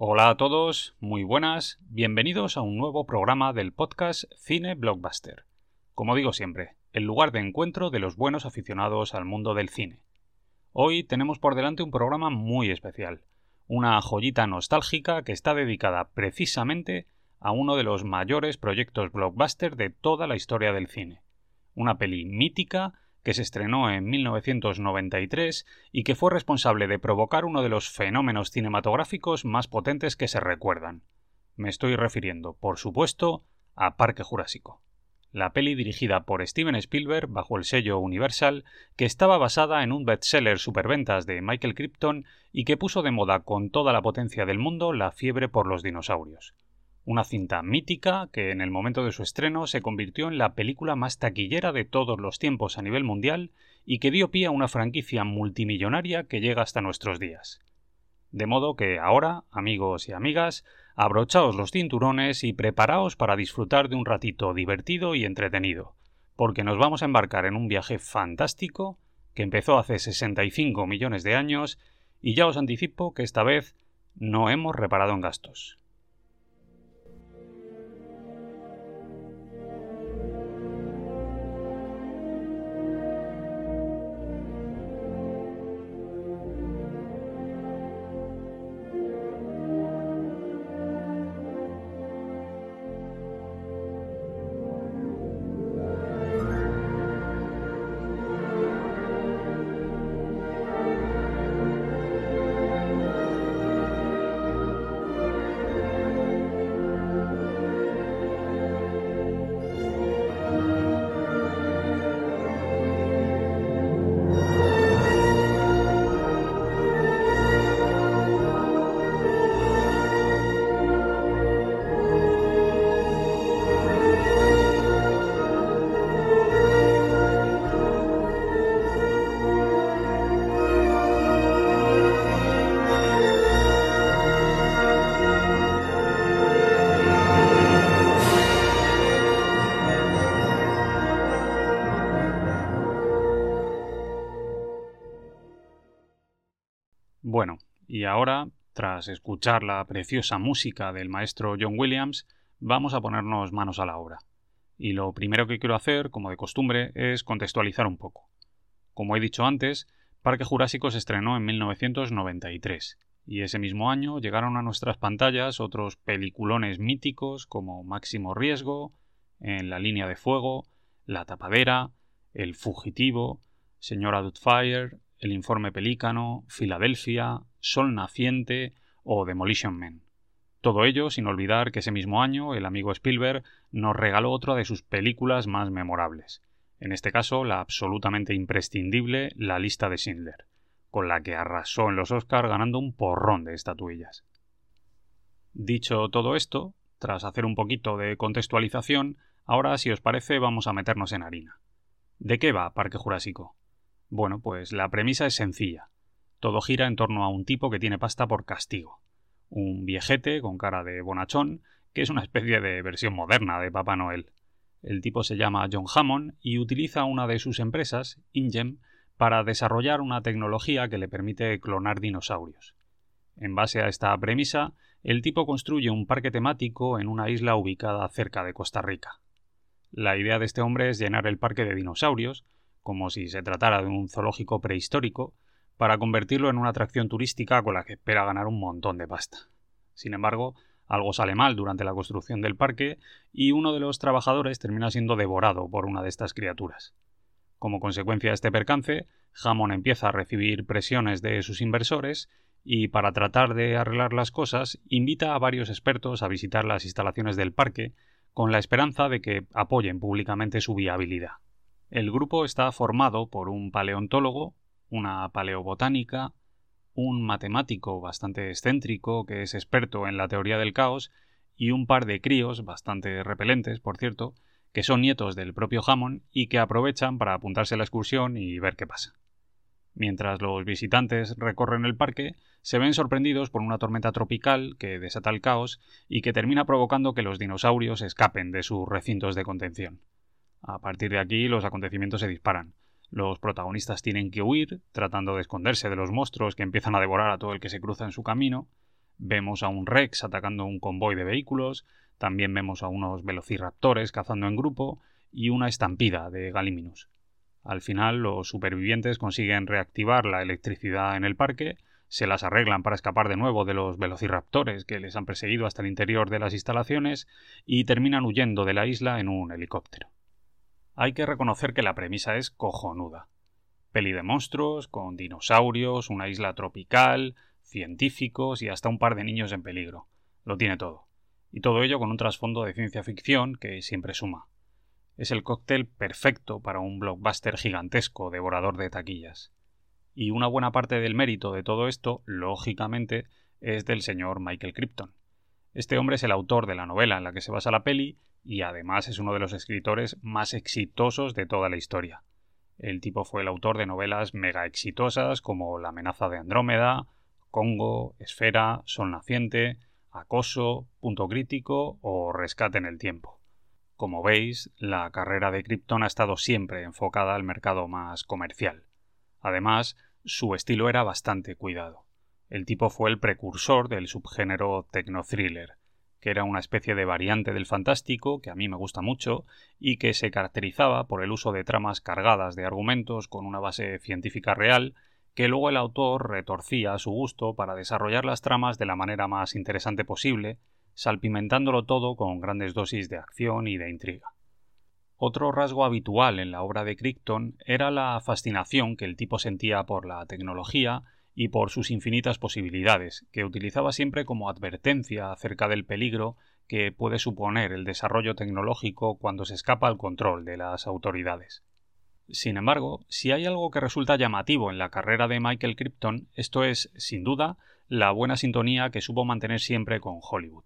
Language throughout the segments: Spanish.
Hola a todos, muy buenas, bienvenidos a un nuevo programa del podcast Cine Blockbuster. Como digo siempre, el lugar de encuentro de los buenos aficionados al mundo del cine. Hoy tenemos por delante un programa muy especial, una joyita nostálgica que está dedicada precisamente a uno de los mayores proyectos blockbuster de toda la historia del cine. Una peli mítica que se estrenó en 1993 y que fue responsable de provocar uno de los fenómenos cinematográficos más potentes que se recuerdan. Me estoy refiriendo, por supuesto, a Parque Jurásico. La peli dirigida por Steven Spielberg bajo el sello Universal, que estaba basada en un bestseller superventas de Michael Crichton y que puso de moda con toda la potencia del mundo la fiebre por los dinosaurios una cinta mítica que en el momento de su estreno se convirtió en la película más taquillera de todos los tiempos a nivel mundial y que dio pie a una franquicia multimillonaria que llega hasta nuestros días. De modo que ahora, amigos y amigas, abrochaos los cinturones y preparaos para disfrutar de un ratito divertido y entretenido, porque nos vamos a embarcar en un viaje fantástico que empezó hace 65 millones de años y ya os anticipo que esta vez no hemos reparado en gastos. Bueno, y ahora, tras escuchar la preciosa música del maestro John Williams, vamos a ponernos manos a la obra. Y lo primero que quiero hacer, como de costumbre, es contextualizar un poco. Como he dicho antes, Parque Jurásico se estrenó en 1993, y ese mismo año llegaron a nuestras pantallas otros peliculones míticos como Máximo Riesgo, En la línea de fuego, La tapadera, El fugitivo, Señora Doubtfire, el informe Pelícano, Filadelfia, Sol Naciente o Demolition Man. Todo ello sin olvidar que ese mismo año el amigo Spielberg nos regaló otra de sus películas más memorables, en este caso la absolutamente imprescindible La lista de Schindler, con la que arrasó en los Oscars ganando un porrón de estatuillas. Dicho todo esto, tras hacer un poquito de contextualización, ahora si os parece vamos a meternos en harina. ¿De qué va Parque Jurásico? Bueno, pues la premisa es sencilla. Todo gira en torno a un tipo que tiene pasta por castigo. Un viejete con cara de bonachón, que es una especie de versión moderna de Papá Noel. El tipo se llama John Hammond y utiliza una de sus empresas, Ingem, para desarrollar una tecnología que le permite clonar dinosaurios. En base a esta premisa, el tipo construye un parque temático en una isla ubicada cerca de Costa Rica. La idea de este hombre es llenar el parque de dinosaurios, como si se tratara de un zoológico prehistórico, para convertirlo en una atracción turística con la que espera ganar un montón de pasta. Sin embargo, algo sale mal durante la construcción del parque y uno de los trabajadores termina siendo devorado por una de estas criaturas. Como consecuencia de este percance, Hammond empieza a recibir presiones de sus inversores y para tratar de arreglar las cosas invita a varios expertos a visitar las instalaciones del parque con la esperanza de que apoyen públicamente su viabilidad. El grupo está formado por un paleontólogo, una paleobotánica, un matemático bastante excéntrico que es experto en la teoría del caos y un par de críos bastante repelentes, por cierto, que son nietos del propio Hammond y que aprovechan para apuntarse a la excursión y ver qué pasa. Mientras los visitantes recorren el parque, se ven sorprendidos por una tormenta tropical que desata el caos y que termina provocando que los dinosaurios escapen de sus recintos de contención. A partir de aquí los acontecimientos se disparan. Los protagonistas tienen que huir, tratando de esconderse de los monstruos que empiezan a devorar a todo el que se cruza en su camino, Vemos a un Rex atacando un convoy de vehículos, también vemos a unos velociraptores cazando en grupo y una estampida de Gallimimus. Al final, los supervivientes consiguen reactivar la electricidad en el parque, se las arreglan para escapar de nuevo de los velociraptores que les han perseguido hasta el interior de las instalaciones y terminan huyendo de la isla en un helicóptero. Hay que reconocer que la premisa es cojonuda. Peli de monstruos, con dinosaurios, una isla tropical, científicos y hasta un par de niños en peligro. Lo tiene todo. Y todo ello con un trasfondo de ciencia ficción que siempre suma es el cóctel perfecto para un blockbuster gigantesco, devorador de taquillas. Y una buena parte del mérito de todo esto, lógicamente, es del señor Michael Crichton. Este hombre es el autor de la novela en la que se basa la peli y además es uno de los escritores más exitosos de toda la historia. El tipo fue el autor de novelas mega exitosas como La amenaza de Andrómeda, Congo, Esfera, Sol Naciente, Acoso, Punto Crítico o Rescate en el Tiempo. Como veis, la carrera de Krypton ha estado siempre enfocada al mercado más comercial. Además, su estilo era bastante cuidado. El tipo fue el precursor del subgénero techno-thriller, que era una especie de variante del fantástico que a mí me gusta mucho y que se caracterizaba por el uso de tramas cargadas de argumentos con una base científica real que luego el autor retorcía a su gusto para desarrollar las tramas de la manera más interesante posible salpimentándolo todo con grandes dosis de acción y de intriga. Otro rasgo habitual en la obra de Crichton era la fascinación que el tipo sentía por la tecnología y por sus infinitas posibilidades, que utilizaba siempre como advertencia acerca del peligro que puede suponer el desarrollo tecnológico cuando se escapa al control de las autoridades. Sin embargo, si hay algo que resulta llamativo en la carrera de Michael Crichton, esto es, sin duda, la buena sintonía que supo mantener siempre con Hollywood.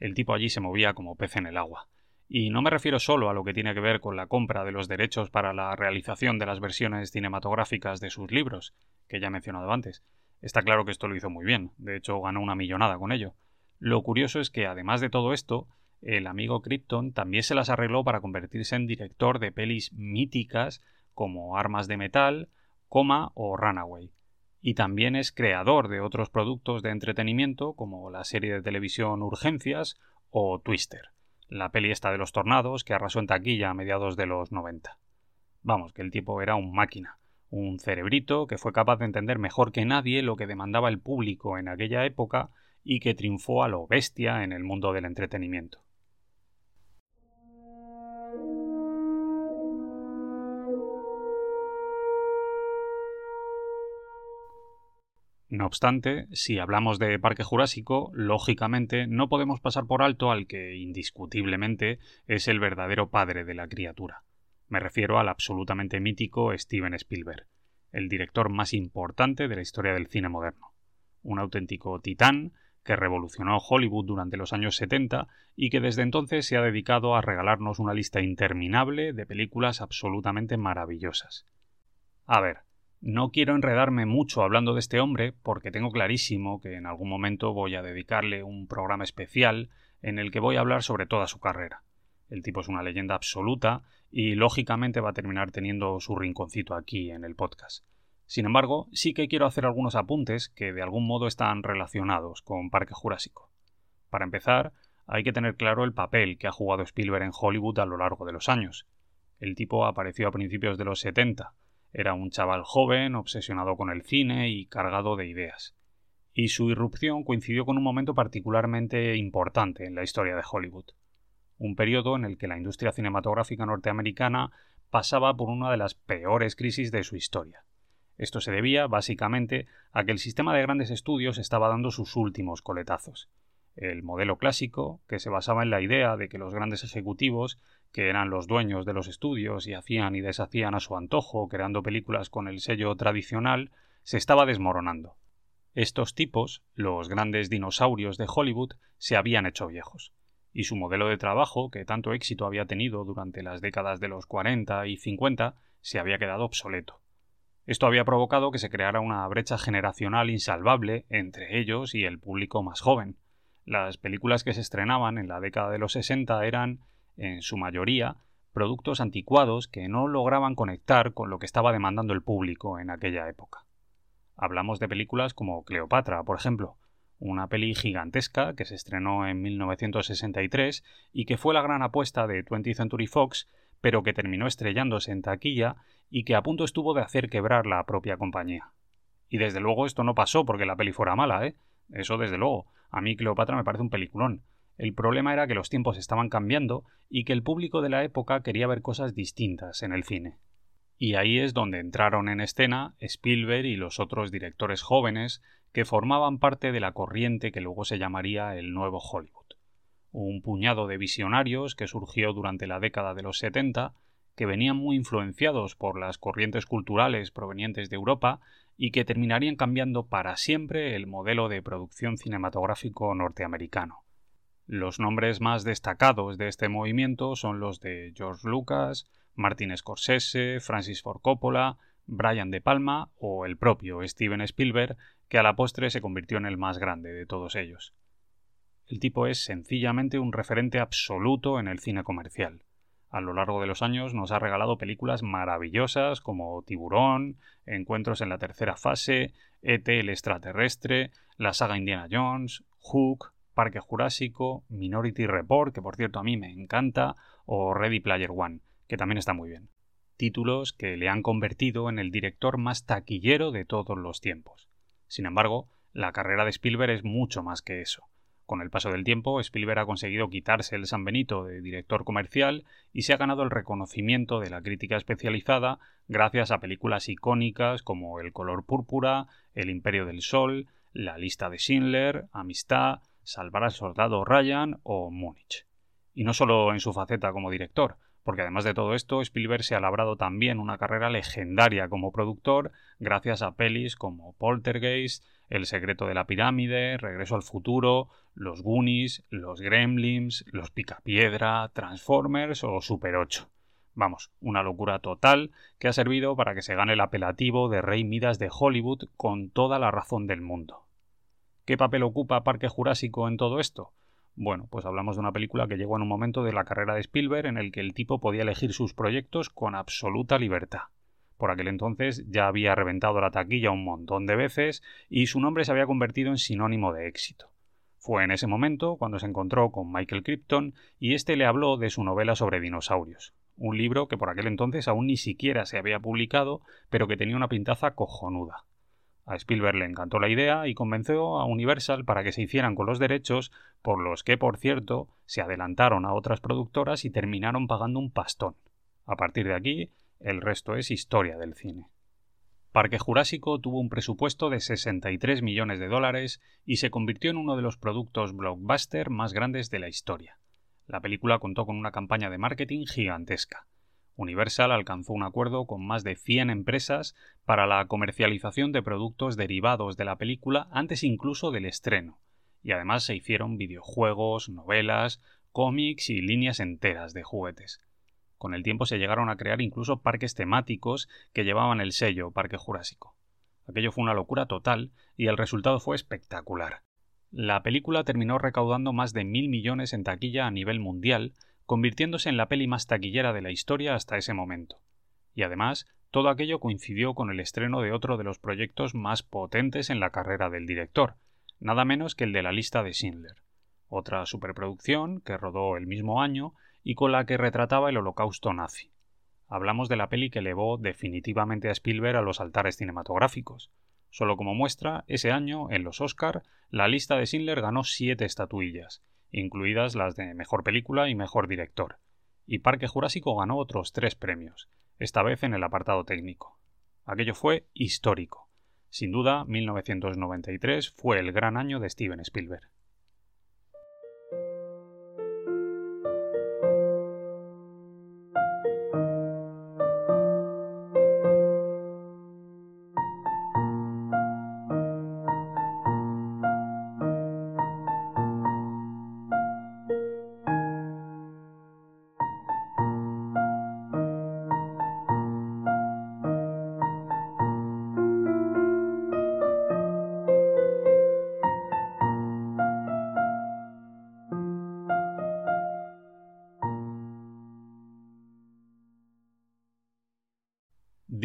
El tipo allí se movía como pez en el agua. Y no me refiero solo a lo que tiene que ver con la compra de los derechos para la realización de las versiones cinematográficas de sus libros, que ya he mencionado antes. Está claro que esto lo hizo muy bien, de hecho ganó una millonada con ello. Lo curioso es que, además de todo esto, el amigo Krypton también se las arregló para convertirse en director de pelis míticas como Armas de Metal, Coma o Runaway y también es creador de otros productos de entretenimiento como la serie de televisión Urgencias o Twister, la peli esta de los tornados que arrasó en taquilla a mediados de los 90. Vamos, que el tipo era un máquina, un cerebrito que fue capaz de entender mejor que nadie lo que demandaba el público en aquella época y que triunfó a lo bestia en el mundo del entretenimiento. No obstante, si hablamos de Parque Jurásico, lógicamente no podemos pasar por alto al que indiscutiblemente es el verdadero padre de la criatura. Me refiero al absolutamente mítico Steven Spielberg, el director más importante de la historia del cine moderno. Un auténtico titán que revolucionó Hollywood durante los años 70 y que desde entonces se ha dedicado a regalarnos una lista interminable de películas absolutamente maravillosas. A ver, no quiero enredarme mucho hablando de este hombre porque tengo clarísimo que en algún momento voy a dedicarle un programa especial en el que voy a hablar sobre toda su carrera. El tipo es una leyenda absoluta y lógicamente va a terminar teniendo su rinconcito aquí en el podcast. Sin embargo, sí que quiero hacer algunos apuntes que de algún modo están relacionados con Parque Jurásico. Para empezar, hay que tener claro el papel que ha jugado Spielberg en Hollywood a lo largo de los años. El tipo apareció a principios de los 70, era un chaval joven, obsesionado con el cine y cargado de ideas. Y su irrupción coincidió con un momento particularmente importante en la historia de Hollywood. Un periodo en el que la industria cinematográfica norteamericana pasaba por una de las peores crisis de su historia. Esto se debía, básicamente, a que el sistema de grandes estudios estaba dando sus últimos coletazos. El modelo clásico, que se basaba en la idea de que los grandes ejecutivos que eran los dueños de los estudios y hacían y deshacían a su antojo, creando películas con el sello tradicional, se estaba desmoronando. Estos tipos, los grandes dinosaurios de Hollywood, se habían hecho viejos, y su modelo de trabajo, que tanto éxito había tenido durante las décadas de los 40 y 50, se había quedado obsoleto. Esto había provocado que se creara una brecha generacional insalvable entre ellos y el público más joven. Las películas que se estrenaban en la década de los 60 eran en su mayoría, productos anticuados que no lograban conectar con lo que estaba demandando el público en aquella época. Hablamos de películas como Cleopatra, por ejemplo, una peli gigantesca que se estrenó en 1963 y que fue la gran apuesta de 20th Century Fox, pero que terminó estrellándose en taquilla y que a punto estuvo de hacer quebrar la propia compañía. Y desde luego esto no pasó porque la peli fuera mala, ¿eh? Eso desde luego. A mí Cleopatra me parece un peliculón. El problema era que los tiempos estaban cambiando y que el público de la época quería ver cosas distintas en el cine. Y ahí es donde entraron en escena Spielberg y los otros directores jóvenes que formaban parte de la corriente que luego se llamaría el Nuevo Hollywood. Un puñado de visionarios que surgió durante la década de los 70, que venían muy influenciados por las corrientes culturales provenientes de Europa y que terminarían cambiando para siempre el modelo de producción cinematográfico norteamericano. Los nombres más destacados de este movimiento son los de George Lucas, Martin Scorsese, Francis Ford Coppola, Brian De Palma o el propio Steven Spielberg, que a la postre se convirtió en el más grande de todos ellos. El tipo es sencillamente un referente absoluto en el cine comercial. A lo largo de los años nos ha regalado películas maravillosas como Tiburón, Encuentros en la tercera fase, ET el extraterrestre, la saga Indiana Jones, Hook, Parque Jurásico, Minority Report, que por cierto a mí me encanta, o Ready Player One, que también está muy bien. Títulos que le han convertido en el director más taquillero de todos los tiempos. Sin embargo, la carrera de Spielberg es mucho más que eso. Con el paso del tiempo, Spielberg ha conseguido quitarse el San Benito de director comercial y se ha ganado el reconocimiento de la crítica especializada gracias a películas icónicas como El color púrpura, El imperio del sol, La lista de Schindler, Amistad, Salvar al soldado Ryan o Múnich. Y no solo en su faceta como director, porque además de todo esto, Spielberg se ha labrado también una carrera legendaria como productor gracias a pelis como Poltergeist, El secreto de la pirámide, Regreso al futuro, Los Goonies, Los Gremlins, Los Picapiedra, Transformers o Super 8. Vamos, una locura total que ha servido para que se gane el apelativo de Rey Midas de Hollywood con toda la razón del mundo. ¿Qué papel ocupa Parque Jurásico en todo esto? Bueno, pues hablamos de una película que llegó en un momento de la carrera de Spielberg en el que el tipo podía elegir sus proyectos con absoluta libertad. Por aquel entonces ya había reventado la taquilla un montón de veces y su nombre se había convertido en sinónimo de éxito. Fue en ese momento cuando se encontró con Michael Crichton y éste le habló de su novela sobre dinosaurios, un libro que por aquel entonces aún ni siquiera se había publicado, pero que tenía una pintaza cojonuda. A Spielberg le encantó la idea y convenció a Universal para que se hicieran con los derechos, por los que, por cierto, se adelantaron a otras productoras y terminaron pagando un pastón. A partir de aquí, el resto es historia del cine. Parque Jurásico tuvo un presupuesto de 63 millones de dólares y se convirtió en uno de los productos blockbuster más grandes de la historia. La película contó con una campaña de marketing gigantesca. Universal alcanzó un acuerdo con más de 100 empresas para la comercialización de productos derivados de la película antes incluso del estreno, y además se hicieron videojuegos, novelas, cómics y líneas enteras de juguetes. Con el tiempo se llegaron a crear incluso parques temáticos que llevaban el sello Parque Jurásico. Aquello fue una locura total y el resultado fue espectacular. La película terminó recaudando más de mil millones en taquilla a nivel mundial, convirtiéndose en la peli más taquillera de la historia hasta ese momento. Y además, todo aquello coincidió con el estreno de otro de los proyectos más potentes en la carrera del director, nada menos que el de la lista de Schindler, otra superproducción que rodó el mismo año y con la que retrataba el holocausto nazi. Hablamos de la peli que elevó definitivamente a Spielberg a los altares cinematográficos. Solo como muestra, ese año, en los Oscar, la lista de Schindler ganó siete estatuillas, incluidas las de Mejor Película y Mejor Director, y Parque Jurásico ganó otros tres premios, esta vez en el apartado técnico. Aquello fue histórico. Sin duda, 1993 fue el gran año de Steven Spielberg.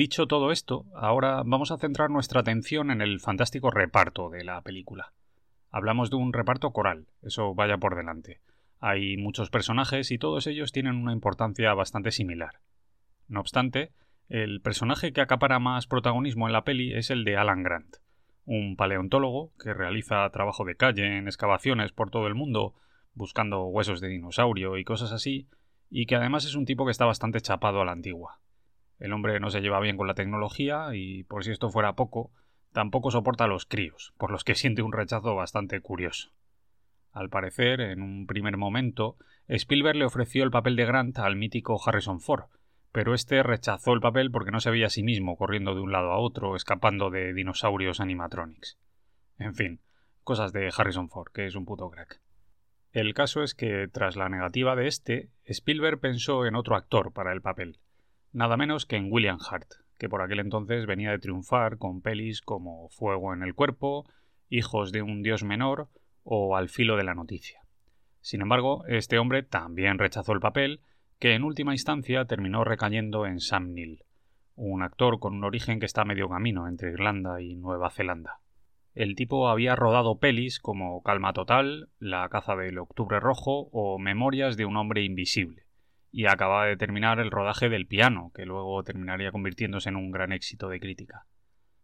Dicho todo esto, ahora vamos a centrar nuestra atención en el fantástico reparto de la película. Hablamos de un reparto coral, eso vaya por delante. Hay muchos personajes y todos ellos tienen una importancia bastante similar. No obstante, el personaje que acapara más protagonismo en la peli es el de Alan Grant, un paleontólogo que realiza trabajo de calle en excavaciones por todo el mundo, buscando huesos de dinosaurio y cosas así, y que además es un tipo que está bastante chapado a la antigua. El hombre no se lleva bien con la tecnología y, por si esto fuera poco, tampoco soporta a los críos, por los que siente un rechazo bastante curioso. Al parecer, en un primer momento, Spielberg le ofreció el papel de Grant al mítico Harrison Ford, pero este rechazó el papel porque no se veía a sí mismo corriendo de un lado a otro, escapando de dinosaurios animatronics. En fin, cosas de Harrison Ford, que es un puto crack. El caso es que, tras la negativa de este, Spielberg pensó en otro actor para el papel, nada menos que en William Hart, que por aquel entonces venía de triunfar con pelis como Fuego en el cuerpo, Hijos de un dios menor o Al filo de la noticia. Sin embargo, este hombre también rechazó el papel que en última instancia terminó recayendo en Sam Neill, un actor con un origen que está a medio camino entre Irlanda y Nueva Zelanda. El tipo había rodado pelis como Calma Total, La caza del Octubre Rojo o Memorias de un hombre invisible, y acababa de terminar el rodaje del piano, que luego terminaría convirtiéndose en un gran éxito de crítica.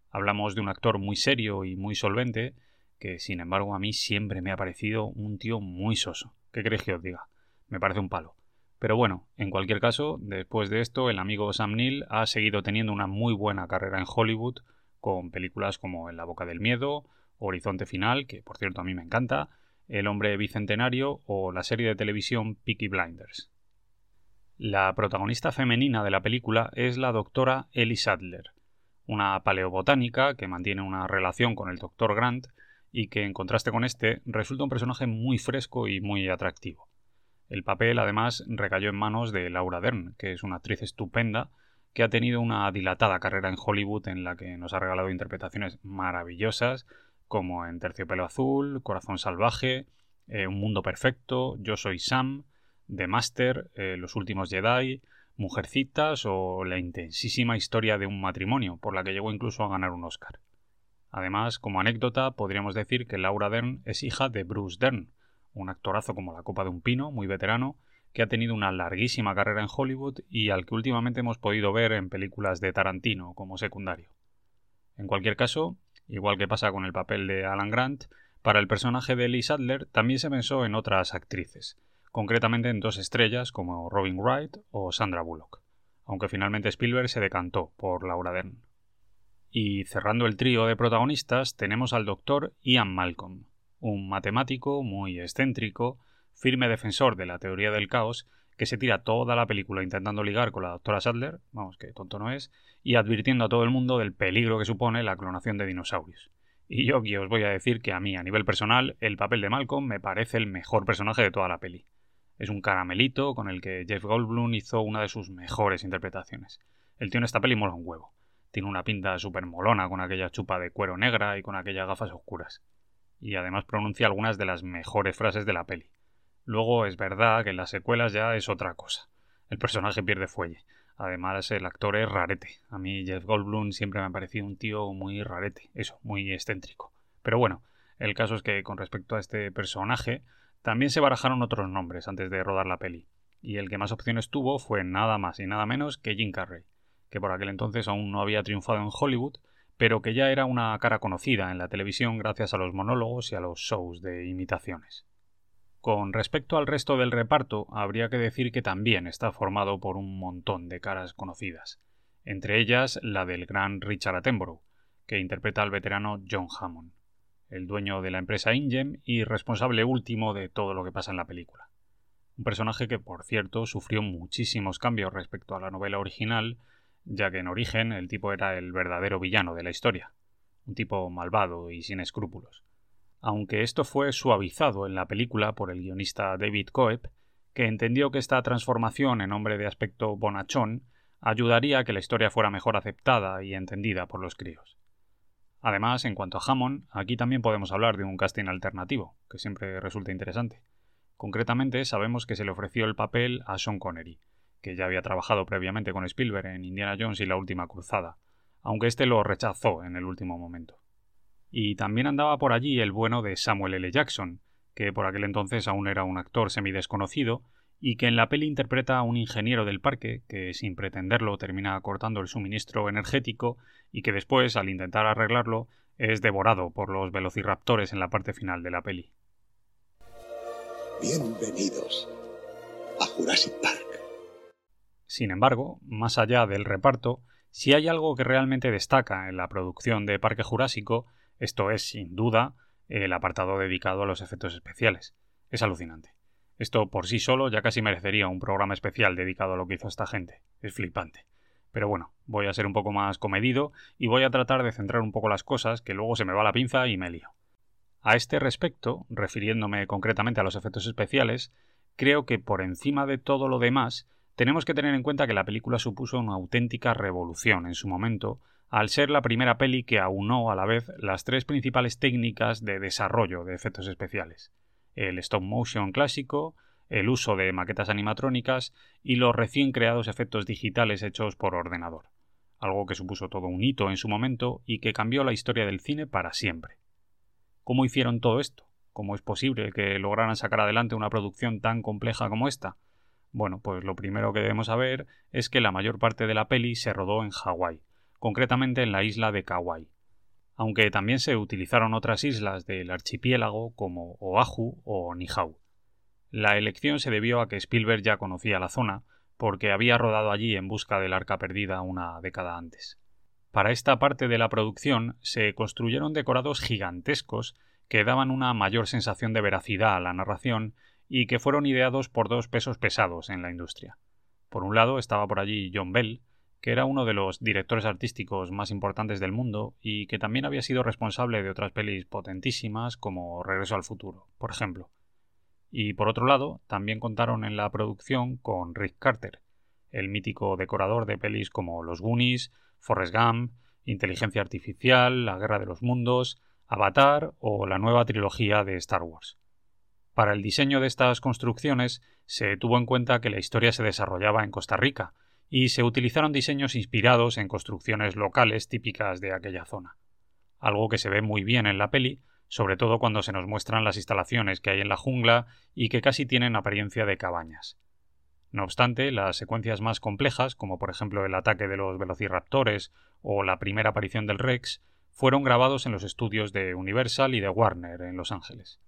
Hablamos de un actor muy serio y muy solvente, que sin embargo a mí siempre me ha parecido un tío muy soso. ¿Qué crees que os diga? Me parece un palo. Pero bueno, en cualquier caso, después de esto, el amigo Sam Neill ha seguido teniendo una muy buena carrera en Hollywood, con películas como En la boca del miedo, Horizonte Final, que por cierto a mí me encanta, El hombre bicentenario o la serie de televisión Peaky Blinders. La protagonista femenina de la película es la doctora Ellie Sadler, una paleobotánica que mantiene una relación con el doctor Grant y que en contraste con este resulta un personaje muy fresco y muy atractivo. El papel, además, recayó en manos de Laura Dern, que es una actriz estupenda que ha tenido una dilatada carrera en Hollywood en la que nos ha regalado interpretaciones maravillosas, como en Terciopelo Azul, Corazón Salvaje, eh, Un Mundo Perfecto, Yo Soy Sam, The Master, eh, Los Últimos Jedi, Mujercitas o la intensísima historia de un matrimonio, por la que llegó incluso a ganar un Oscar. Además, como anécdota, podríamos decir que Laura Dern es hija de Bruce Dern, un actorazo como la copa de un pino, muy veterano, que ha tenido una larguísima carrera en Hollywood y al que últimamente hemos podido ver en películas de Tarantino como secundario. En cualquier caso, igual que pasa con el papel de Alan Grant, para el personaje de Lee Sadler también se pensó en otras actrices, concretamente en dos estrellas como Robin Wright o Sandra Bullock, aunque finalmente Spielberg se decantó por Laura Dern. Y cerrando el trío de protagonistas tenemos al doctor Ian Malcolm, un matemático muy excéntrico, firme defensor de la teoría del caos, que se tira toda la película intentando ligar con la doctora Sadler, vamos que tonto no es, y advirtiendo a todo el mundo del peligro que supone la clonación de dinosaurios. Y yo aquí os voy a decir que a mí, a nivel personal, el papel de Malcolm me parece el mejor personaje de toda la peli. Es un caramelito con el que Jeff Goldblum hizo una de sus mejores interpretaciones. El tío en esta peli mola un huevo. Tiene una pinta súper molona con aquella chupa de cuero negra y con aquellas gafas oscuras y además pronuncia algunas de las mejores frases de la peli. Luego es verdad que en las secuelas ya es otra cosa. El personaje pierde fuelle. Además, el actor es rarete. A mí Jeff Goldblum siempre me ha parecido un tío muy rarete, eso, muy excéntrico. Pero bueno, el caso es que con respecto a este personaje, también se barajaron otros nombres antes de rodar la peli. Y el que más opciones tuvo fue nada más y nada menos que Jim Carrey, que por aquel entonces aún no había triunfado en Hollywood, pero que ya era una cara conocida en la televisión gracias a los monólogos y a los shows de imitaciones. Con respecto al resto del reparto, habría que decir que también está formado por un montón de caras conocidas, entre ellas la del gran Richard Attenborough, que interpreta al veterano John Hammond, el dueño de la empresa Ingem y responsable último de todo lo que pasa en la película. Un personaje que, por cierto, sufrió muchísimos cambios respecto a la novela original, ya que en origen el tipo era el verdadero villano de la historia, un tipo malvado y sin escrúpulos. Aunque esto fue suavizado en la película por el guionista David Coeb, que entendió que esta transformación en hombre de aspecto bonachón ayudaría a que la historia fuera mejor aceptada y entendida por los críos. Además, en cuanto a Hammond, aquí también podemos hablar de un casting alternativo, que siempre resulta interesante. Concretamente, sabemos que se le ofreció el papel a Sean Connery, que ya había trabajado previamente con Spielberg en Indiana Jones y la Última Cruzada, aunque éste lo rechazó en el último momento. y también andaba por allí el bueno de Samuel L. Jackson, que por aquel entonces aún era un actor semidesconocido y que en la peli interpreta a un ingeniero del parque que sin pretenderlo termina cortando el suministro energético y que después, al intentar arreglarlo, es devorado por los velociraptores en la parte final de la peli. Bienvenidos a Jurassic Park. Sin embargo, más allá del reparto, si hay algo que realmente destaca en la producción de Parque Jurásico, esto es, sin duda, el apartado dedicado a los efectos especiales. Es alucinante. Esto por sí solo ya casi merecería un programa especial dedicado a lo que hizo esta gente. Es flipante. Pero bueno, voy a ser un poco más comedido y voy a tratar de centrar un poco las cosas, que luego se me va la pinza y me lío. A este respecto, refiriéndome concretamente a los efectos especiales, creo que por encima de todo lo demás, tenemos que tener en cuenta que la película supuso una auténtica revolución en su momento, al ser la primera peli que aunó a la vez las tres principales técnicas de desarrollo de efectos especiales. El stop motion clásico, el uso de maquetas animatrónicas y los recién creados efectos digitales hechos por ordenador. Algo que supuso todo un hito en su momento y que cambió la historia del cine para siempre. ¿Cómo hicieron todo esto? ¿Cómo es posible que lograran sacar adelante una producción tan compleja como esta? Bueno, pues lo primero que debemos saber es que la mayor parte de la peli se rodó en Hawái, concretamente en la isla de Kauai. Aunque también se utilizaron otras islas del archipiélago como Oahu o Nihau. La elección se debió a que Spielberg ya conocía la zona, porque había rodado allí en busca del arca perdida una década antes. Para esta parte de la producción se construyeron decorados gigantescos que daban una mayor sensación de veracidad a la narración y que fueron ideados por dos pesos pesados en la industria. Por un lado estaba por allí John Bell, que era uno de los directores artísticos más importantes del mundo y que también había sido responsable de otras pelis potentísimas como Regreso al futuro, por ejemplo. Y por otro lado, también contaron en la producción con Rick Carter, el mítico decorador de pelis como Los Goonies, Forrest Gump, Inteligencia Artificial, La Guerra de los Mundos, Avatar o la nueva trilogía de Star Wars. Para el diseño de estas construcciones se tuvo en cuenta que la historia se desarrollaba en Costa Rica, y se utilizaron diseños inspirados en construcciones locales típicas de aquella zona. Algo que se ve muy bien en la peli, sobre todo cuando se nos muestran las instalaciones que hay en la jungla y que casi tienen apariencia de cabañas. No obstante, las secuencias más complejas, como por ejemplo el ataque de los velociraptores o la primera aparición del Rex, fueron grabados en los estudios de Universal y de Warner en Los Ángeles.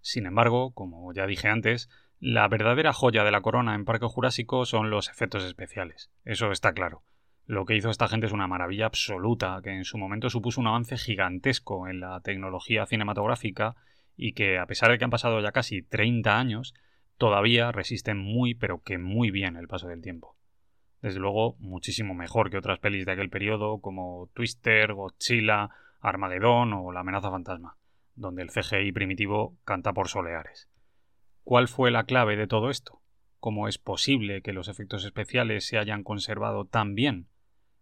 Sin embargo, como ya dije antes, la verdadera joya de la corona en Parque Jurásico son los efectos especiales. Eso está claro. Lo que hizo esta gente es una maravilla absoluta, que en su momento supuso un avance gigantesco en la tecnología cinematográfica y que, a pesar de que han pasado ya casi 30 años, todavía resisten muy pero que muy bien el paso del tiempo. Desde luego, muchísimo mejor que otras pelis de aquel periodo como Twister, Godzilla, Armagedón o La amenaza fantasma, donde el CGI primitivo canta por soleares. ¿Cuál fue la clave de todo esto? ¿Cómo es posible que los efectos especiales se hayan conservado tan bien?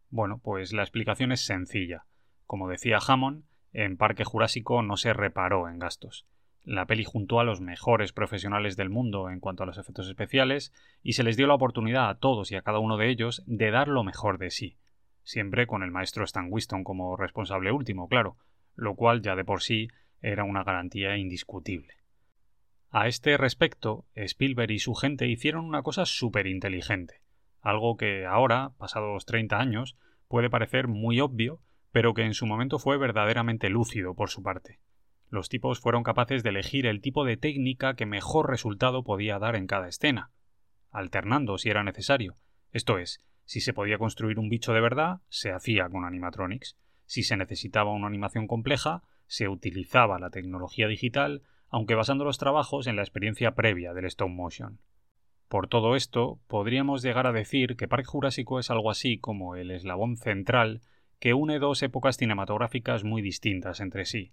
Bueno, pues la explicación es sencilla. Como decía Hammond, en Parque Jurásico no se reparó en gastos. La peli juntó a los mejores profesionales del mundo en cuanto a los efectos especiales y se les dio la oportunidad a todos y a cada uno de ellos de dar lo mejor de sí, siempre con el maestro Stan Winston como responsable último, claro, lo cual ya de por sí era una garantía indiscutible. A este respecto, Spielberg y su gente hicieron una cosa súper inteligente, algo que ahora, pasados 30 años, puede parecer muy obvio, pero que en su momento fue verdaderamente lúcido por su parte. Los tipos fueron capaces de elegir el tipo de técnica que mejor resultado podía dar en cada escena, alternando si era necesario. Esto es, si se podía construir un bicho de verdad, se hacía con animatronics. Si se necesitaba una animación compleja, se utilizaba la tecnología digital aunque basando los trabajos en la experiencia previa del stop motion. Por todo esto, podríamos llegar a decir que Parque Jurásico es algo así como el eslabón central que une dos épocas cinematográficas muy distintas entre sí.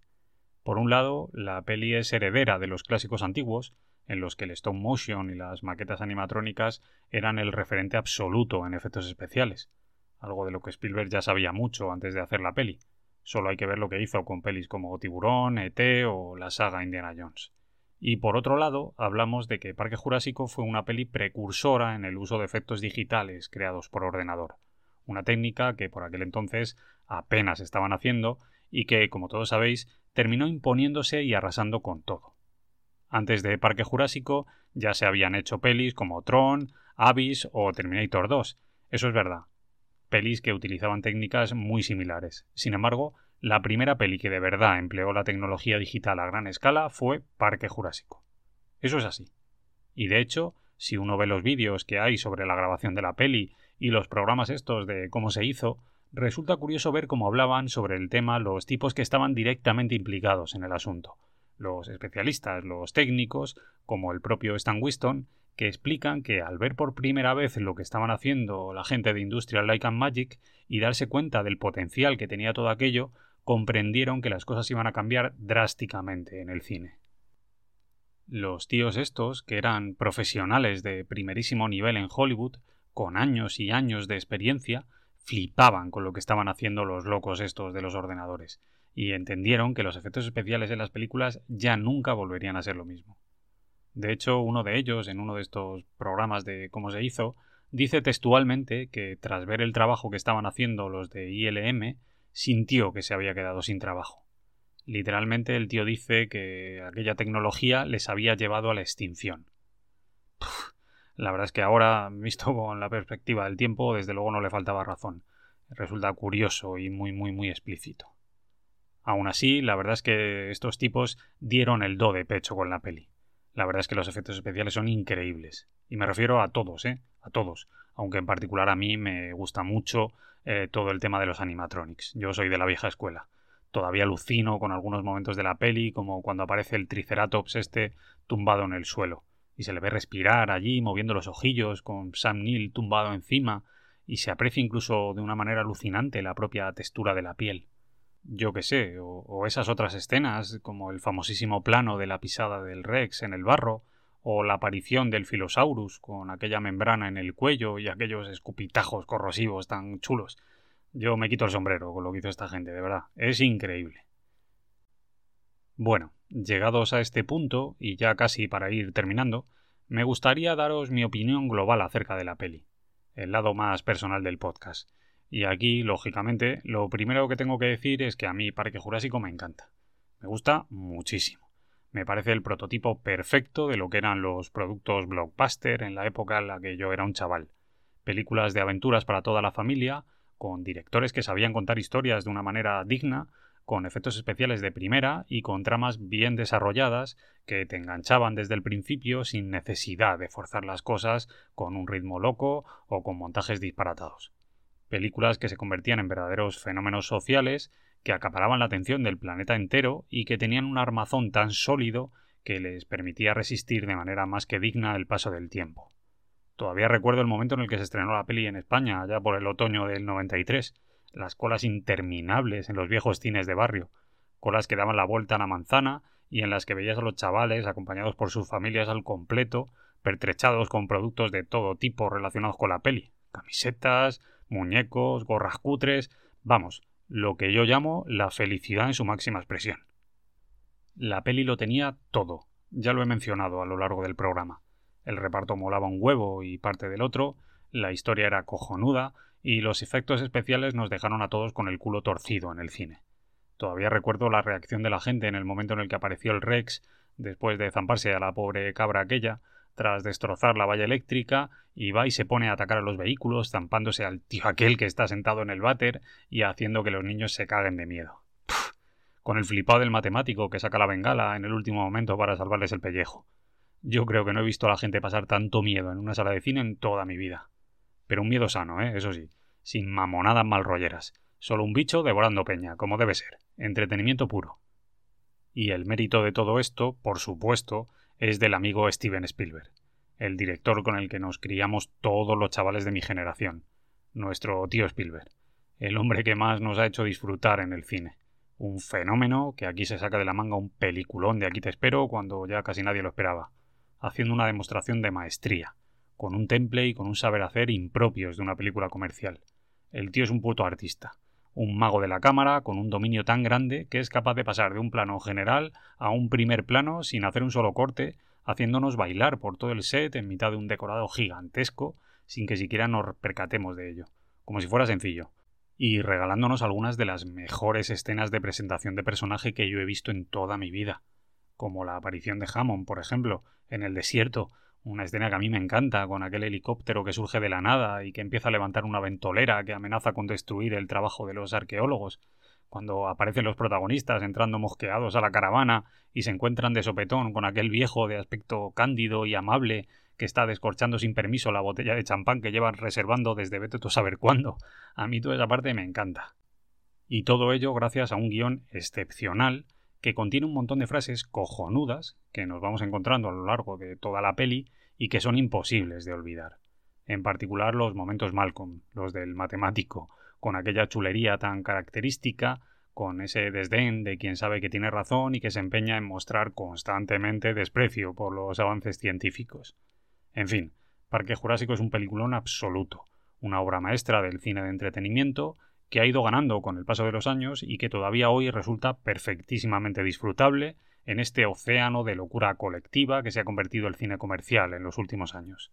Por un lado, la peli es heredera de los clásicos antiguos, en los que el stop motion y las maquetas animatrónicas eran el referente absoluto en efectos especiales, algo de lo que Spielberg ya sabía mucho antes de hacer la peli. Solo hay que ver lo que hizo con pelis como Tiburón, ET o la saga Indiana Jones. Y por otro lado, hablamos de que Parque Jurásico fue una peli precursora en el uso de efectos digitales creados por ordenador, una técnica que por aquel entonces apenas estaban haciendo y que, como todos sabéis, terminó imponiéndose y arrasando con todo. Antes de Parque Jurásico ya se habían hecho pelis como Tron, Abyss o Terminator 2, eso es verdad. Pelis que utilizaban técnicas muy similares. Sin embargo, la primera peli que de verdad empleó la tecnología digital a gran escala fue Parque Jurásico. Eso es así. Y de hecho, si uno ve los vídeos que hay sobre la grabación de la peli y los programas estos de cómo se hizo, resulta curioso ver cómo hablaban sobre el tema los tipos que estaban directamente implicados en el asunto. Los especialistas, los técnicos, como el propio Stan Winston, que explican que al ver por primera vez lo que estaban haciendo la gente de Industrial Light and Magic y darse cuenta del potencial que tenía todo aquello, comprendieron que las cosas iban a cambiar drásticamente en el cine. Los tíos estos, que eran profesionales de primerísimo nivel en Hollywood, con años y años de experiencia, flipaban con lo que estaban haciendo los locos estos de los ordenadores, y entendieron que los efectos especiales en las películas ya nunca volverían a ser lo mismo. De hecho, uno de ellos, en uno de estos programas de cómo se hizo, dice textualmente que tras ver el trabajo que estaban haciendo los de ILM, sintió que se había quedado sin trabajo. Literalmente el tío dice que aquella tecnología les había llevado a la extinción. la verdad es que ahora, visto con la perspectiva del tiempo, desde luego no le faltaba razón. Resulta curioso y muy, muy, muy explícito. Aún así, la verdad es que estos tipos dieron el do de pecho con la peli. La verdad es que los efectos especiales son increíbles. Y me refiero a todos, ¿eh? A todos. Aunque en particular a mí me gusta mucho eh, todo el tema de los animatronics. Yo soy de la vieja escuela. Todavía alucino con algunos momentos de la peli, como cuando aparece el Triceratops este tumbado en el suelo, y se le ve respirar allí, moviendo los ojillos, con Sam Neill tumbado encima, y se aprecia incluso de una manera alucinante la propia textura de la piel. Yo qué sé, o, esas otras escenas, como el famosísimo plano de la pisada del Rex en el barro, o la aparición del Filosaurus con aquella membrana en el cuello y aquellos escupitajos corrosivos tan chulos. Yo me quito el sombrero con lo que hizo esta gente, de verdad. Es increíble. Bueno, llegados a este punto, y ya casi para ir terminando, me gustaría daros mi opinión global acerca de la peli, el lado más personal del podcast. Y aquí, lógicamente, lo primero que tengo que decir es que a mí Parque Jurásico me encanta. Me gusta muchísimo. Me parece el prototipo perfecto de lo que eran los productos blockbuster en la época en la que yo era un chaval. Películas de aventuras para toda la familia, con directores que sabían contar historias de una manera digna, con efectos especiales de primera y con tramas bien desarrolladas que te enganchaban desde el principio sin necesidad de forzar las cosas con un ritmo loco o con montajes disparatados. Películas que se convertían en verdaderos fenómenos sociales que acaparaban la atención del planeta entero y que tenían un armazón tan sólido que les permitía resistir de manera más que digna el paso del tiempo. Todavía recuerdo el momento en el que se estrenó la peli en España, allá por el otoño del 93. Las colas interminables en los viejos cines de barrio. Colas que daban la vuelta a la manzana y en las que veías a los chavales, acompañados por sus familias al completo, pertrechados con productos de todo tipo relacionados con la peli. Camisetas, muñecos, gorras cutres. Vamos, lo que yo llamo la felicidad en su máxima expresión. La peli lo tenía todo. Ya lo he mencionado a lo largo del programa el reparto molaba un huevo y parte del otro, la historia era cojonuda y los efectos especiales nos dejaron a todos con el culo torcido en el cine. Todavía recuerdo la reacción de la gente en el momento en el que apareció el Rex, después de zamparse a la pobre cabra aquella, tras destrozar la valla eléctrica, y va y se pone a atacar a los vehículos, zampándose al tío aquel que está sentado en el váter y haciendo que los niños se caguen de miedo. con el flipado del matemático que saca la bengala en el último momento para salvarles el pellejo. Yo creo que no he visto a la gente pasar tanto miedo en una sala de cine en toda mi vida. Pero un miedo sano, ¿eh? Eso sí, sin mamonadas malrolleras. Solo un bicho devorando peña, como debe ser. Entretenimiento puro. Y el mérito de todo esto, por supuesto, es del amigo Steven Spielberg, el director con el que nos criamos todos los chavales de mi generación, nuestro tío Spielberg, el hombre que más nos ha hecho disfrutar en el cine. Un fenómeno que aquí se saca de la manga un peliculón de aquí te espero cuando ya casi nadie lo esperaba haciendo una demostración de maestría, con un temple y con un saber hacer impropios de una película comercial. El tío es un puto artista, un mago de la cámara con un dominio tan grande que es capaz de pasar de un plano general a un primer plano sin hacer un solo corte, haciéndonos bailar por todo el set en mitad de un decorado gigantesco sin que siquiera nos percatemos de ello, como si fuera sencillo. y regalándonos algunas de las mejores escenas de presentación de personaje que yo he visto en toda mi vida, como la aparición de Hammond, por ejemplo, en el desierto, una escena que a mí me encanta, con aquel helicóptero que surge de la nada y que empieza a levantar una ventolera que amenaza con destruir el trabajo de los arqueólogos, cuando aparecen los protagonistas entrando mosqueados a la caravana y se encuentran de sopetón con aquel viejo de aspecto cándido y amable que está descorchando sin permiso la botella de champán que llevan reservando desde vete tú saber cuándo. A mí toda esa parte me encanta. Y todo ello gracias a un guion excepcional que contiene un montón de frases cojonudas que nos vamos encontrando a lo largo de toda la peli y que son imposibles de olvidar. En particular los momentos Malcolm, los del matemático, con aquella chulería tan característica, con ese desdén de quien sabe que tiene razón y que se empeña en mostrar constantemente desprecio por los avances científicos. En fin, Parque Jurásico es un peliculón absoluto, una obra maestra del cine de entretenimiento que ha ido ganando con el paso de los años y que todavía hoy resulta perfectísimamente disfrutable en este océano de locura colectiva que se ha convertido el cine comercial en los últimos años.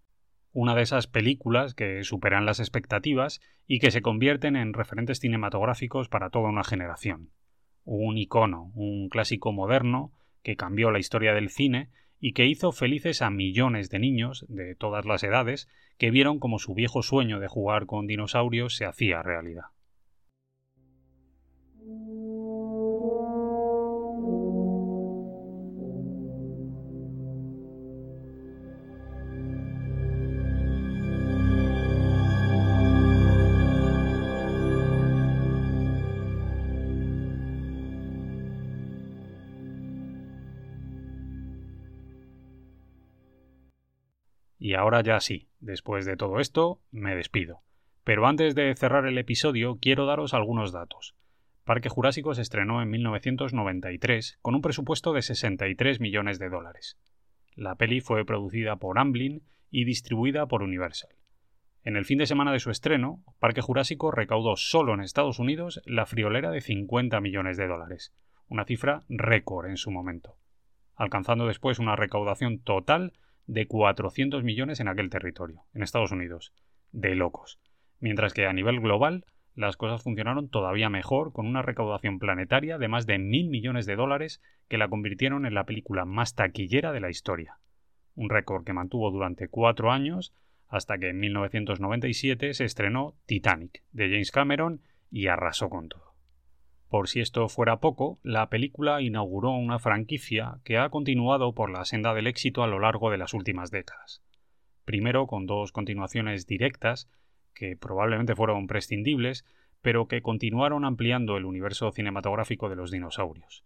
Una de esas películas que superan las expectativas y que se convierten en referentes cinematográficos para toda una generación. Un icono, un clásico moderno que cambió la historia del cine y que hizo felices a millones de niños de todas las edades que vieron como su viejo sueño de jugar con dinosaurios se hacía realidad. Y ahora ya sí, después de todo esto, me despido. Pero antes de cerrar el episodio, quiero daros algunos datos. Parque Jurásico se estrenó en 1993 con un presupuesto de 63 millones de dólares. La peli fue producida por Amblin y distribuida por Universal. En el fin de semana de su estreno, Parque Jurásico recaudó solo en Estados Unidos la friolera de 50 millones de dólares, una cifra récord en su momento, alcanzando después una recaudación total de 400 millones en aquel territorio, en Estados Unidos. De locos. Mientras que a nivel global, las cosas funcionaron todavía mejor, con una recaudación planetaria de más de mil millones de dólares que la convirtieron en la película más taquillera de la historia. Un récord que mantuvo durante cuatro años, hasta que en 1997 se estrenó Titanic, de James Cameron, y arrasó con todo. Por si esto fuera poco, la película inauguró una franquicia que ha continuado por la senda del éxito a lo largo de las últimas décadas. Primero con dos continuaciones directas, que probablemente fueron prescindibles, pero que continuaron ampliando el universo cinematográfico de los dinosaurios.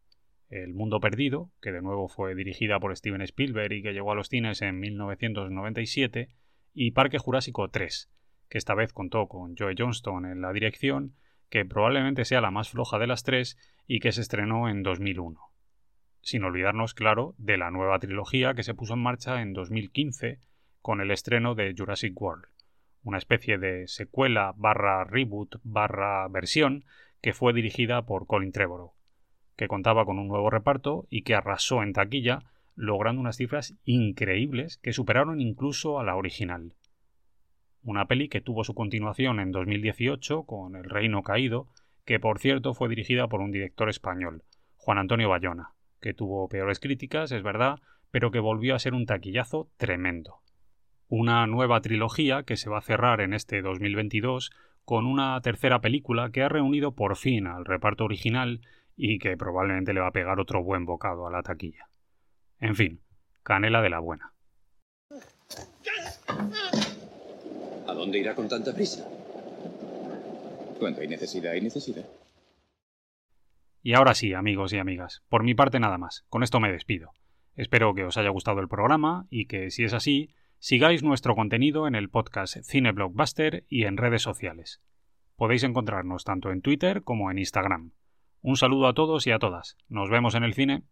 El Mundo Perdido, que de nuevo fue dirigida por Steven Spielberg y que llegó a los cines en 1997, y Parque Jurásico 3, que esta vez contó con Joe Johnston en la dirección que probablemente sea la más floja de las tres y que se estrenó en 2001. Sin olvidarnos, claro, de la nueva trilogía que se puso en marcha en 2015 con el estreno de Jurassic World, una especie de secuela barra reboot barra versión que fue dirigida por Colin Trevorrow, que contaba con un nuevo reparto y que arrasó en taquilla, logrando unas cifras increíbles que superaron incluso a la original una peli que tuvo su continuación en 2018 con El Reino Caído, que por cierto fue dirigida por un director español, Juan Antonio Bayona, que tuvo peores críticas, es verdad, pero que volvió a ser un taquillazo tremendo. Una nueva trilogía que se va a cerrar en este 2022 con una tercera película que ha reunido por fin al reparto original y que probablemente le va a pegar otro buen bocado a la taquilla. En fin, canela de la buena. ¿A dónde irá con tanta prisa? Cuando hay necesidad, hay necesidad. Y ahora sí, amigos y amigas, por mi parte nada más. Con esto me despido. Espero que os haya gustado el programa y que, si es así, sigáis nuestro contenido en el podcast Cine Blockbuster y en redes sociales. Podéis encontrarnos tanto en Twitter como en Instagram. Un saludo a todos y a todas. Nos vemos en el cine.